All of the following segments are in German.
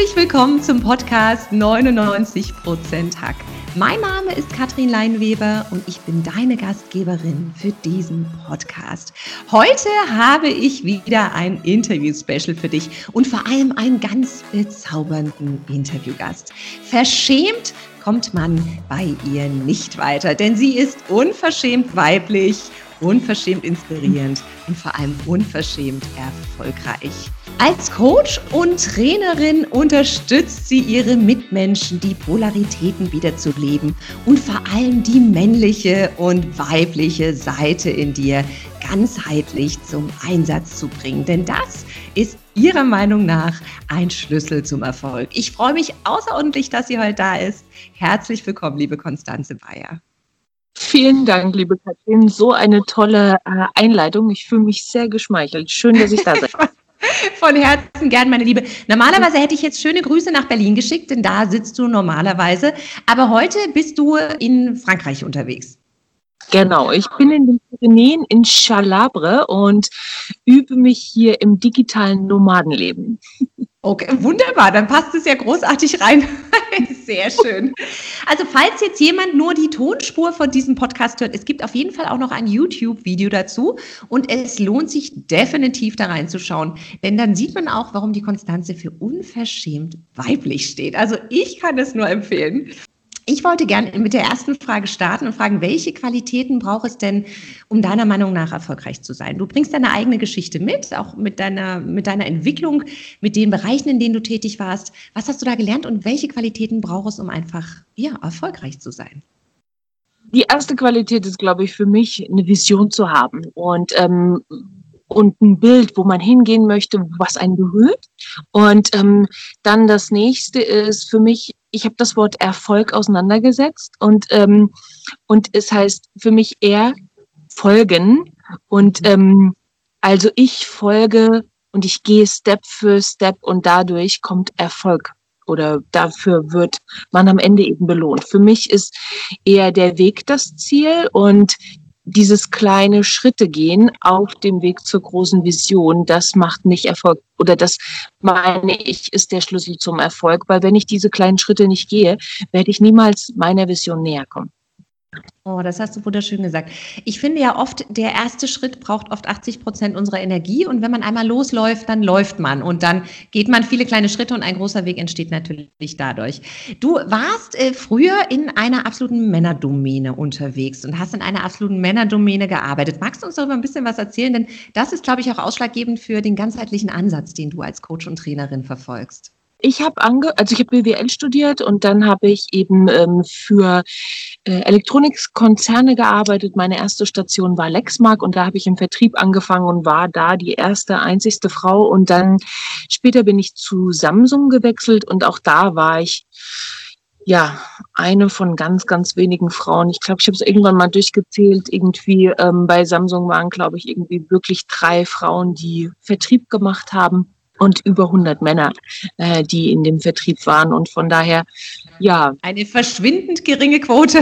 Herzlich willkommen zum Podcast 99% Hack. Mein Name ist Katrin Leinweber und ich bin deine Gastgeberin für diesen Podcast. Heute habe ich wieder ein Interview-Special für dich und vor allem einen ganz bezaubernden Interviewgast. Verschämt kommt man bei ihr nicht weiter, denn sie ist unverschämt weiblich, unverschämt inspirierend und vor allem unverschämt erfolgreich. Als Coach und Trainerin unterstützt sie ihre Mitmenschen, die Polaritäten wiederzuleben und vor allem die männliche und weibliche Seite in dir ganzheitlich zum Einsatz zu bringen. Denn das ist ihrer Meinung nach ein Schlüssel zum Erfolg. Ich freue mich außerordentlich, dass sie heute da ist. Herzlich willkommen, liebe Konstanze Bayer. Vielen Dank, liebe Katrin. So eine tolle äh, Einleitung. Ich fühle mich sehr geschmeichelt. Schön, dass ich da bin. Von Herzen gern, meine Liebe. Normalerweise hätte ich jetzt schöne Grüße nach Berlin geschickt, denn da sitzt du normalerweise. Aber heute bist du in Frankreich unterwegs. Genau, ich bin in den Pyrenäen in Chalabre und übe mich hier im digitalen Nomadenleben. Okay, wunderbar, dann passt es ja großartig rein. Sehr schön. Also falls jetzt jemand nur die Tonspur von diesem Podcast hört, es gibt auf jeden Fall auch noch ein YouTube-Video dazu und es lohnt sich definitiv da reinzuschauen, denn dann sieht man auch, warum die Konstanze für unverschämt weiblich steht. Also ich kann es nur empfehlen. Ich wollte gerne mit der ersten Frage starten und fragen, welche Qualitäten braucht es denn, um deiner Meinung nach erfolgreich zu sein? Du bringst deine eigene Geschichte mit, auch mit deiner, mit deiner Entwicklung, mit den Bereichen, in denen du tätig warst. Was hast du da gelernt und welche Qualitäten braucht es, um einfach ja, erfolgreich zu sein? Die erste Qualität ist, glaube ich, für mich eine Vision zu haben und ähm, und ein Bild, wo man hingehen möchte, was einen berührt. Und ähm, dann das nächste ist für mich ich habe das Wort Erfolg auseinandergesetzt und, ähm, und es heißt für mich eher folgen. Und ähm, also ich folge und ich gehe Step für Step und dadurch kommt Erfolg oder dafür wird man am Ende eben belohnt. Für mich ist eher der Weg das Ziel und dieses kleine Schritte gehen auf dem Weg zur großen Vision, das macht mich Erfolg oder das meine ich ist der Schlüssel zum Erfolg, weil wenn ich diese kleinen Schritte nicht gehe, werde ich niemals meiner Vision näher kommen. Oh, das hast du wunderschön gesagt. Ich finde ja oft, der erste Schritt braucht oft 80 Prozent unserer Energie. Und wenn man einmal losläuft, dann läuft man. Und dann geht man viele kleine Schritte und ein großer Weg entsteht natürlich dadurch. Du warst äh, früher in einer absoluten Männerdomäne unterwegs und hast in einer absoluten Männerdomäne gearbeitet. Magst du uns darüber ein bisschen was erzählen? Denn das ist, glaube ich, auch ausschlaggebend für den ganzheitlichen Ansatz, den du als Coach und Trainerin verfolgst. Ich habe ange also ich habe BWL studiert und dann habe ich eben ähm, für äh, Elektronikkonzerne gearbeitet. Meine erste Station war Lexmark und da habe ich im Vertrieb angefangen und war da die erste einzigste Frau und dann später bin ich zu Samsung gewechselt und auch da war ich ja, eine von ganz, ganz wenigen Frauen. Ich glaube, ich habe es irgendwann mal durchgezählt. Irgendwie ähm, bei Samsung waren, glaube ich, irgendwie wirklich drei Frauen, die Vertrieb gemacht haben und über 100 Männer, äh, die in dem Vertrieb waren. Und von daher, ja. Eine verschwindend geringe Quote.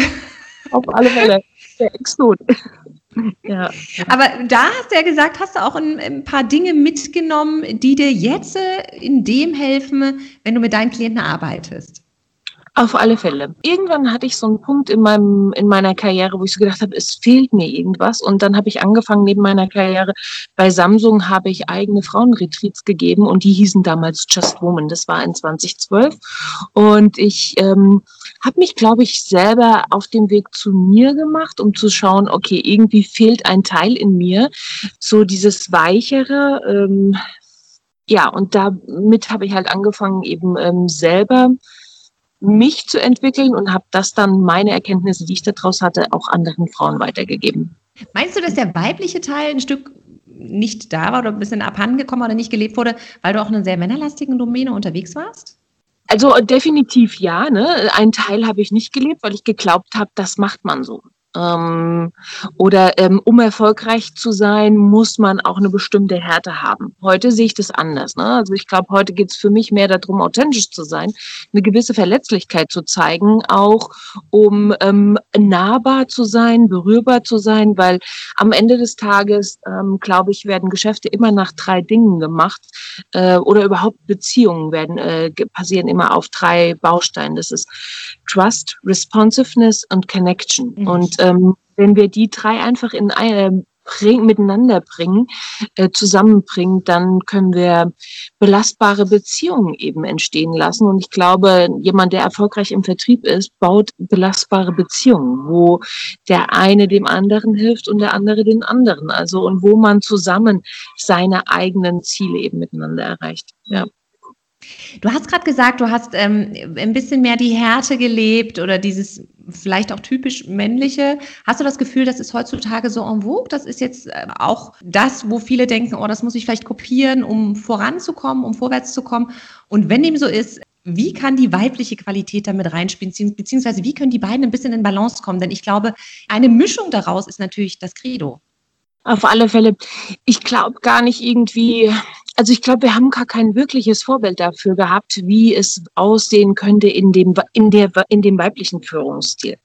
Auf alle Fälle. Der Exot. Ja. Aber da hast du ja gesagt, hast du auch ein, ein, paar Dinge mitgenommen, die dir jetzt äh, in dem helfen, wenn du mit deinen Klienten arbeitest. Auf alle Fälle. Irgendwann hatte ich so einen Punkt in meinem in meiner Karriere, wo ich so gedacht habe, es fehlt mir irgendwas. Und dann habe ich angefangen neben meiner Karriere bei Samsung habe ich eigene Frauenretreats gegeben und die hießen damals Just Woman. Das war in 2012 und ich ähm, habe mich, glaube ich, selber auf dem Weg zu mir gemacht, um zu schauen, okay, irgendwie fehlt ein Teil in mir, so dieses weichere. Ähm, ja, und damit habe ich halt angefangen, eben ähm, selber mich zu entwickeln und habe das dann, meine Erkenntnisse, die ich daraus hatte, auch anderen Frauen weitergegeben. Meinst du, dass der weibliche Teil ein Stück nicht da war oder ein bisschen abhandengekommen oder nicht gelebt wurde, weil du auch in einer sehr männerlastigen Domäne unterwegs warst? Also definitiv ja. Ne? Einen Teil habe ich nicht gelebt, weil ich geglaubt habe, das macht man so. Ähm, oder ähm, um erfolgreich zu sein, muss man auch eine bestimmte Härte haben. Heute sehe ich das anders. Ne? Also ich glaube, heute geht es für mich mehr darum, authentisch zu sein, eine gewisse Verletzlichkeit zu zeigen, auch um ähm, nahbar zu sein, berührbar zu sein, weil am Ende des Tages, ähm, glaube ich, werden Geschäfte immer nach drei Dingen gemacht äh, oder überhaupt Beziehungen werden äh, passieren immer auf drei Bausteinen. Das ist Trust, Responsiveness und Connection. Mhm. Und ähm, wenn wir die drei einfach in eine bring, miteinander bringen, äh, zusammenbringen, dann können wir belastbare Beziehungen eben entstehen lassen. Und ich glaube, jemand, der erfolgreich im Vertrieb ist, baut belastbare Beziehungen, wo der eine dem anderen hilft und der andere den anderen. Also und wo man zusammen seine eigenen Ziele eben miteinander erreicht. Ja. Du hast gerade gesagt, du hast ähm, ein bisschen mehr die Härte gelebt oder dieses vielleicht auch typisch männliche. Hast du das Gefühl, das ist heutzutage so en vogue? Das ist jetzt äh, auch das, wo viele denken, oh, das muss ich vielleicht kopieren, um voranzukommen, um vorwärts zu kommen. Und wenn dem so ist, wie kann die weibliche Qualität damit reinspielen, beziehungsweise wie können die beiden ein bisschen in Balance kommen? Denn ich glaube, eine Mischung daraus ist natürlich das Credo. Auf alle Fälle. Ich glaube gar nicht irgendwie, also ich glaube, wir haben gar kein wirkliches Vorbild dafür gehabt, wie es aussehen könnte in dem, in der, in dem weiblichen Führungsstil.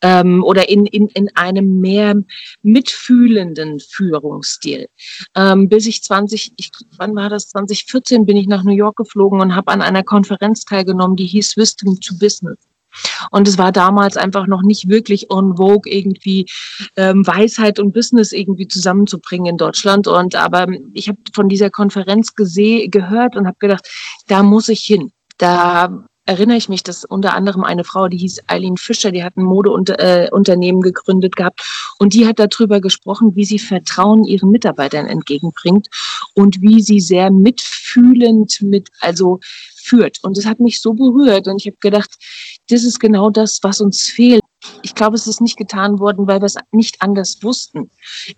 Ähm, oder in, in, in einem mehr mitfühlenden Führungsstil. Ähm, bis ich 20, ich, wann war das? 2014 bin ich nach New York geflogen und habe an einer Konferenz teilgenommen, die hieß Wisdom to Business. Und es war damals einfach noch nicht wirklich on vogue, irgendwie ähm, Weisheit und Business irgendwie zusammenzubringen in Deutschland. Und aber ich habe von dieser Konferenz gehört und habe gedacht, da muss ich hin. Da erinnere ich mich, dass unter anderem eine Frau, die hieß Eileen Fischer, die hat ein Modeunternehmen äh, gegründet gehabt und die hat darüber gesprochen, wie sie Vertrauen ihren Mitarbeitern entgegenbringt und wie sie sehr mitfühlend mit, also führt. Und das hat mich so berührt und ich habe gedacht, das ist genau das, was uns fehlt. Ich glaube, es ist nicht getan worden, weil wir es nicht anders wussten.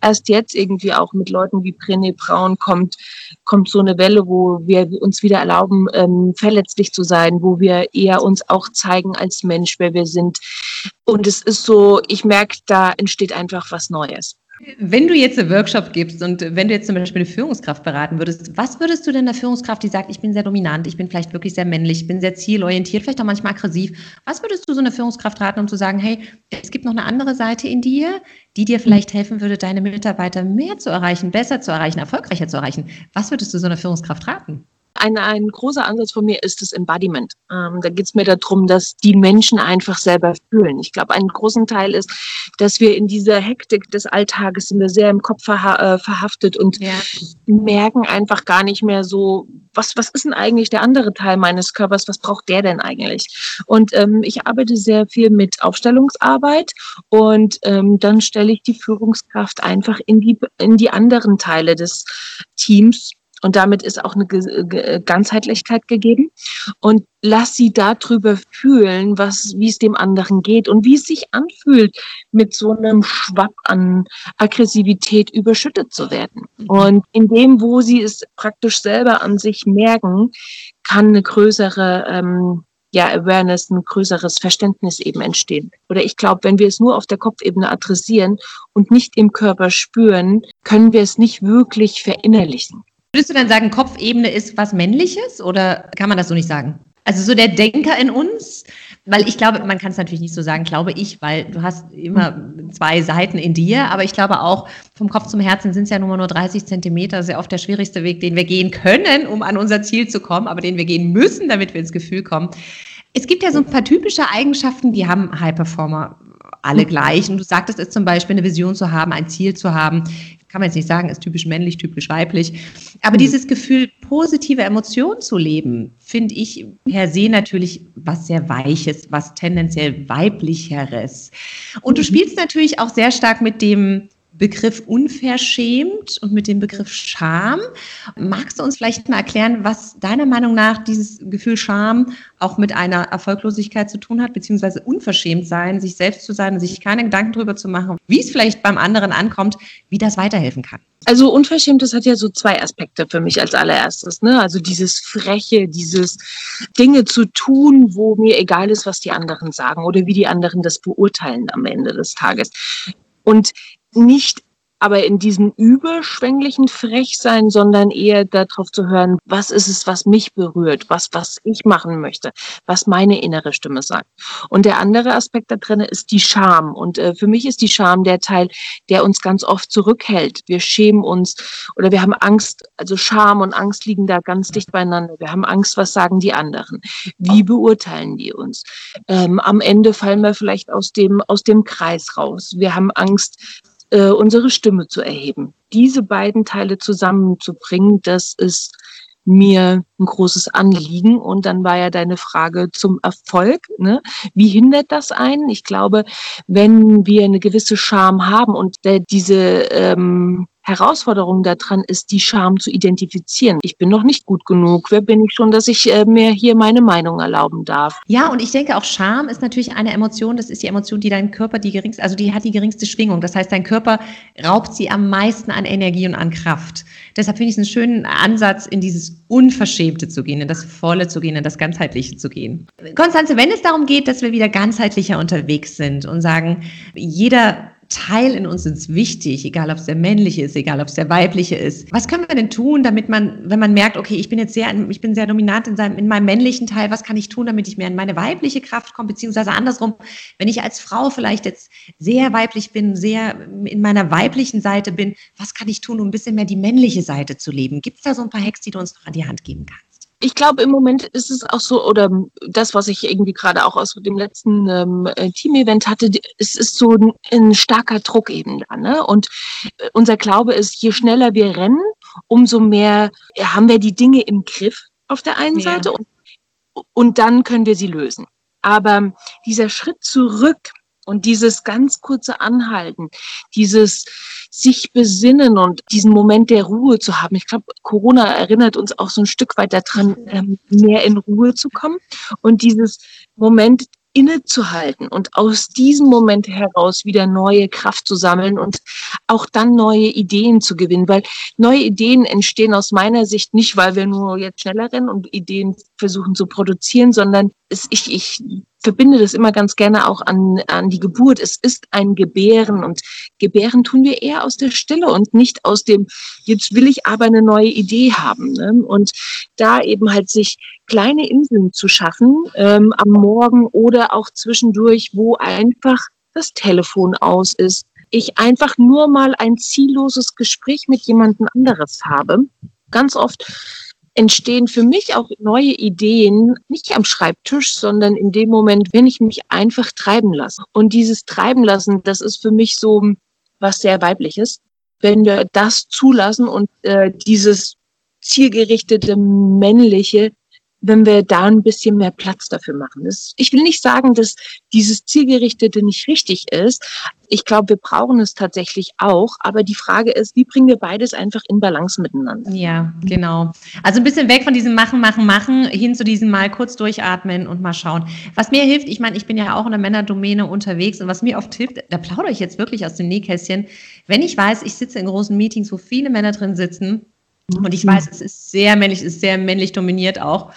Erst jetzt irgendwie auch mit Leuten wie Brené Braun kommt, kommt so eine Welle, wo wir uns wieder erlauben, ähm, verletzlich zu sein, wo wir eher uns auch zeigen als Mensch, wer wir sind. Und es ist so, ich merke, da entsteht einfach was Neues. Wenn du jetzt einen Workshop gibst und wenn du jetzt zum Beispiel eine Führungskraft beraten würdest, was würdest du denn der Führungskraft, die sagt, ich bin sehr dominant, ich bin vielleicht wirklich sehr männlich, ich bin sehr zielorientiert, vielleicht auch manchmal aggressiv, was würdest du so eine Führungskraft raten, um zu sagen, hey, es gibt noch eine andere Seite in dir, die dir vielleicht helfen würde, deine Mitarbeiter mehr zu erreichen, besser zu erreichen, erfolgreicher zu erreichen? Was würdest du so einer Führungskraft raten? Ein, ein großer Ansatz von mir ist das Embodiment. Ähm, da geht es mir darum, dass die Menschen einfach selber fühlen. Ich glaube, ein großen Teil ist, dass wir in dieser Hektik des Alltages sind wir sehr im Kopf verha äh, verhaftet und ja. merken einfach gar nicht mehr so, was, was ist denn eigentlich der andere Teil meines Körpers? Was braucht der denn eigentlich? Und ähm, ich arbeite sehr viel mit Aufstellungsarbeit und ähm, dann stelle ich die Führungskraft einfach in die, in die anderen Teile des Teams und damit ist auch eine Ganzheitlichkeit gegeben. Und lass sie darüber fühlen, was, wie es dem anderen geht und wie es sich anfühlt, mit so einem Schwapp an Aggressivität überschüttet zu werden. Mhm. Und in dem, wo sie es praktisch selber an sich merken, kann eine größere ähm, ja, Awareness, ein größeres Verständnis eben entstehen. Oder ich glaube, wenn wir es nur auf der Kopfebene adressieren und nicht im Körper spüren, können wir es nicht wirklich verinnerlichen. Würdest du dann sagen, Kopfebene ist was Männliches oder kann man das so nicht sagen? Also so der Denker in uns, weil ich glaube, man kann es natürlich nicht so sagen, glaube ich, weil du hast immer zwei Seiten in dir, aber ich glaube auch, vom Kopf zum Herzen sind es ja nur nur 30 Zentimeter, sehr oft der schwierigste Weg, den wir gehen können, um an unser Ziel zu kommen, aber den wir gehen müssen, damit wir ins Gefühl kommen. Es gibt ja so ein paar typische Eigenschaften, die haben High Performer alle gleich. Und du sagtest es zum Beispiel, eine Vision zu haben, ein Ziel zu haben, kann man jetzt nicht sagen, ist typisch männlich, typisch weiblich. Aber mhm. dieses Gefühl, positive Emotionen zu leben, finde ich per se natürlich was sehr Weiches, was tendenziell weiblicheres. Und du mhm. spielst natürlich auch sehr stark mit dem Begriff unverschämt und mit dem Begriff Scham. Magst du uns vielleicht mal erklären, was deiner Meinung nach dieses Gefühl Scham auch mit einer Erfolglosigkeit zu tun hat, beziehungsweise unverschämt sein, sich selbst zu sein und sich keine Gedanken darüber zu machen, wie es vielleicht beim anderen ankommt, wie das weiterhelfen kann? Also Unverschämtes hat ja so zwei Aspekte für mich als allererstes. Ne? Also dieses Freche, dieses Dinge zu tun, wo mir egal ist, was die anderen sagen oder wie die anderen das beurteilen am Ende des Tages. Und nicht aber in diesem überschwänglichen Frechsein, sondern eher darauf zu hören, was ist es, was mich berührt, was, was ich machen möchte, was meine innere Stimme sagt. Und der andere Aspekt da drin ist die Scham. Und äh, für mich ist die Scham der Teil, der uns ganz oft zurückhält. Wir schämen uns oder wir haben Angst, also Scham und Angst liegen da ganz dicht beieinander. Wir haben Angst, was sagen die anderen? Wie beurteilen die uns? Ähm, am Ende fallen wir vielleicht aus dem, aus dem Kreis raus. Wir haben Angst, äh, unsere Stimme zu erheben. Diese beiden Teile zusammenzubringen, das ist mir ein großes Anliegen. Und dann war ja deine Frage zum Erfolg. Ne? Wie hindert das einen? Ich glaube, wenn wir eine gewisse Scham haben und der, diese ähm, Herausforderung daran ist, die Scham zu identifizieren. Ich bin noch nicht gut genug. Wer bin ich schon, dass ich äh, mir hier meine Meinung erlauben darf? Ja, und ich denke auch Scham ist natürlich eine Emotion. Das ist die Emotion, die dein Körper die geringste, also die hat die geringste Schwingung. Das heißt, dein Körper raubt sie am meisten an Energie und an Kraft. Deshalb finde ich es einen schönen Ansatz, in dieses Unverschämte zu gehen, in das Volle zu gehen, in das Ganzheitliche zu gehen. Konstanze, wenn es darum geht, dass wir wieder ganzheitlicher unterwegs sind und sagen, jeder Teil in uns ist wichtig, egal ob es der männliche ist, egal ob es der weibliche ist. Was können wir denn tun, damit man, wenn man merkt, okay, ich bin jetzt sehr, ich bin sehr dominant in, seinem, in meinem männlichen Teil, was kann ich tun, damit ich mehr in meine weibliche Kraft komme, beziehungsweise andersrum, wenn ich als Frau vielleicht jetzt sehr weiblich bin, sehr in meiner weiblichen Seite bin, was kann ich tun, um ein bisschen mehr die männliche Seite zu leben? Gibt es da so ein paar Hacks, die du uns noch an die Hand geben kannst? Ich glaube, im Moment ist es auch so, oder das, was ich irgendwie gerade auch aus dem letzten ähm, äh, Team-Event hatte, es ist so ein, ein, starker Druck eben da. Ne? Und äh, unser Glaube ist, je schneller wir rennen, umso mehr haben wir die Dinge im Griff auf der einen ja. Seite und, und dann können wir sie lösen. Aber dieser Schritt zurück und dieses ganz kurze Anhalten, dieses sich besinnen und diesen Moment der Ruhe zu haben. Ich glaube, Corona erinnert uns auch so ein Stück weit daran, ähm, mehr in Ruhe zu kommen und dieses Moment innezuhalten und aus diesem Moment heraus wieder neue Kraft zu sammeln und auch dann neue Ideen zu gewinnen, weil neue Ideen entstehen aus meiner Sicht nicht, weil wir nur jetzt schneller rennen und Ideen versuchen zu produzieren, sondern es, ich, ich verbinde das immer ganz gerne auch an, an die Geburt. Es ist ein Gebären und Gebären tun wir eher aus der Stille und nicht aus dem, jetzt will ich aber eine neue Idee haben. Ne? Und da eben halt sich kleine Inseln zu schaffen ähm, am Morgen oder auch zwischendurch, wo einfach das Telefon aus ist. Ich einfach nur mal ein zielloses Gespräch mit jemandem anderes habe. Ganz oft entstehen für mich auch neue Ideen, nicht am Schreibtisch, sondern in dem Moment, wenn ich mich einfach treiben lasse. Und dieses Treiben lassen, das ist für mich so was sehr weibliches. Wenn wir das zulassen und äh, dieses zielgerichtete männliche wenn wir da ein bisschen mehr Platz dafür machen. Das, ich will nicht sagen, dass dieses Zielgerichtete nicht richtig ist. Ich glaube, wir brauchen es tatsächlich auch. Aber die Frage ist, wie bringen wir beides einfach in Balance miteinander? Ja, genau. Also ein bisschen weg von diesem Machen, Machen, Machen hin zu diesem mal kurz durchatmen und mal schauen. Was mir hilft, ich meine, ich bin ja auch in der Männerdomäne unterwegs und was mir oft hilft, da plaudere ich jetzt wirklich aus dem Nähkästchen, wenn ich weiß, ich sitze in großen Meetings, wo viele Männer drin sitzen, und ich weiß, es ist sehr männlich, es ist sehr männlich dominiert auch.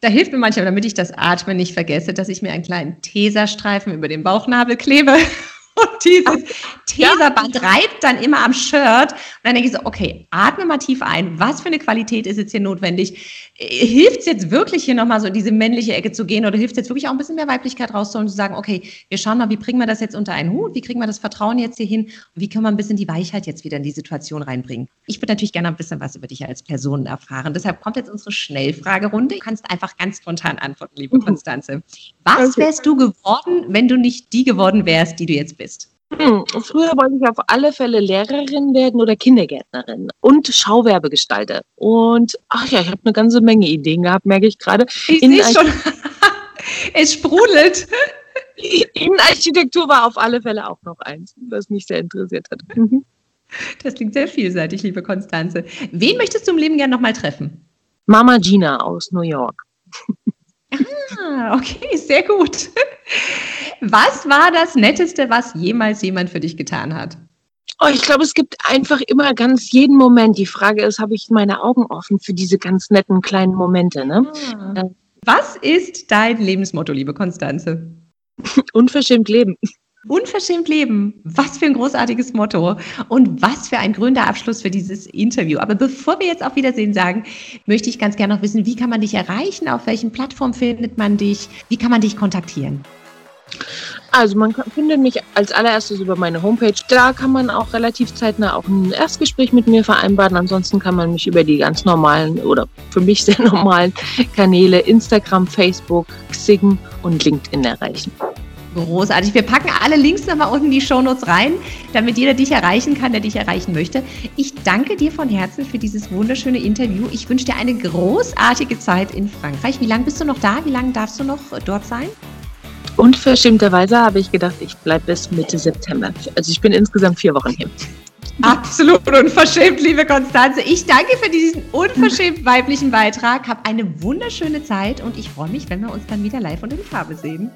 Da hilft mir manchmal, damit ich das Atmen nicht vergesse, dass ich mir einen kleinen Teserstreifen über den Bauchnabel klebe und dieses Teserband reibt dann immer am Shirt. Und dann denke ich so, okay, atme mal tief ein. Was für eine Qualität ist jetzt hier notwendig? Hilft es jetzt wirklich hier nochmal so in diese männliche Ecke zu gehen oder hilft es jetzt wirklich auch ein bisschen mehr Weiblichkeit rauszuholen und zu sagen, okay, wir schauen mal, wie bringen wir das jetzt unter einen Hut? Wie kriegen wir das Vertrauen jetzt hier hin? Und wie können wir ein bisschen die Weichheit jetzt wieder in die Situation reinbringen? Ich würde natürlich gerne ein bisschen was über dich als Person erfahren. Deshalb kommt jetzt unsere Schnellfragerunde. Du kannst einfach ganz spontan antworten, liebe mhm. Konstanze. Was wärst du geworden, wenn du nicht die geworden wärst, die du jetzt bist? Bist? Hm, früher wollte ich auf alle Fälle Lehrerin werden oder Kindergärtnerin und Schauwerbegestalter. Und ach ja, ich habe eine ganze Menge Ideen gehabt, merke ich gerade. Ich sehe schon. es sprudelt. Innenarchitektur war auf alle Fälle auch noch eins, was mich sehr interessiert hat. Mhm. Das klingt sehr vielseitig, liebe Konstanze. Wen möchtest du im Leben gerne nochmal treffen? Mama Gina aus New York. Ah, okay, sehr gut. Was war das Netteste, was jemals jemand für dich getan hat? Oh, ich glaube, es gibt einfach immer ganz jeden Moment. Die Frage ist, habe ich meine Augen offen für diese ganz netten kleinen Momente? Ne? Ah. Was ist dein Lebensmotto, liebe Konstanze? Unverschämt leben. Unverschämt leben. Was für ein großartiges Motto und was für ein grüner Abschluss für dieses Interview. Aber bevor wir jetzt auf Wiedersehen sagen, möchte ich ganz gerne noch wissen, wie kann man dich erreichen? Auf welchen Plattformen findet man dich? Wie kann man dich kontaktieren? Also man findet mich als allererstes über meine Homepage. Da kann man auch relativ zeitnah auch ein Erstgespräch mit mir vereinbaren. Ansonsten kann man mich über die ganz normalen oder für mich sehr normalen Kanäle Instagram, Facebook, Xing und LinkedIn erreichen. Großartig. Wir packen alle Links nochmal unten in die Shownotes rein, damit jeder dich erreichen kann, der dich erreichen möchte. Ich danke dir von Herzen für dieses wunderschöne Interview. Ich wünsche dir eine großartige Zeit in Frankreich. Wie lange bist du noch da? Wie lange darfst du noch dort sein? Unverschämterweise habe ich gedacht, ich bleibe bis Mitte September. Also ich bin insgesamt vier Wochen hier. Absolut unverschämt, liebe Konstanze. Ich danke für diesen unverschämt weiblichen Beitrag. Hab eine wunderschöne Zeit und ich freue mich, wenn wir uns dann wieder live und in Farbe sehen.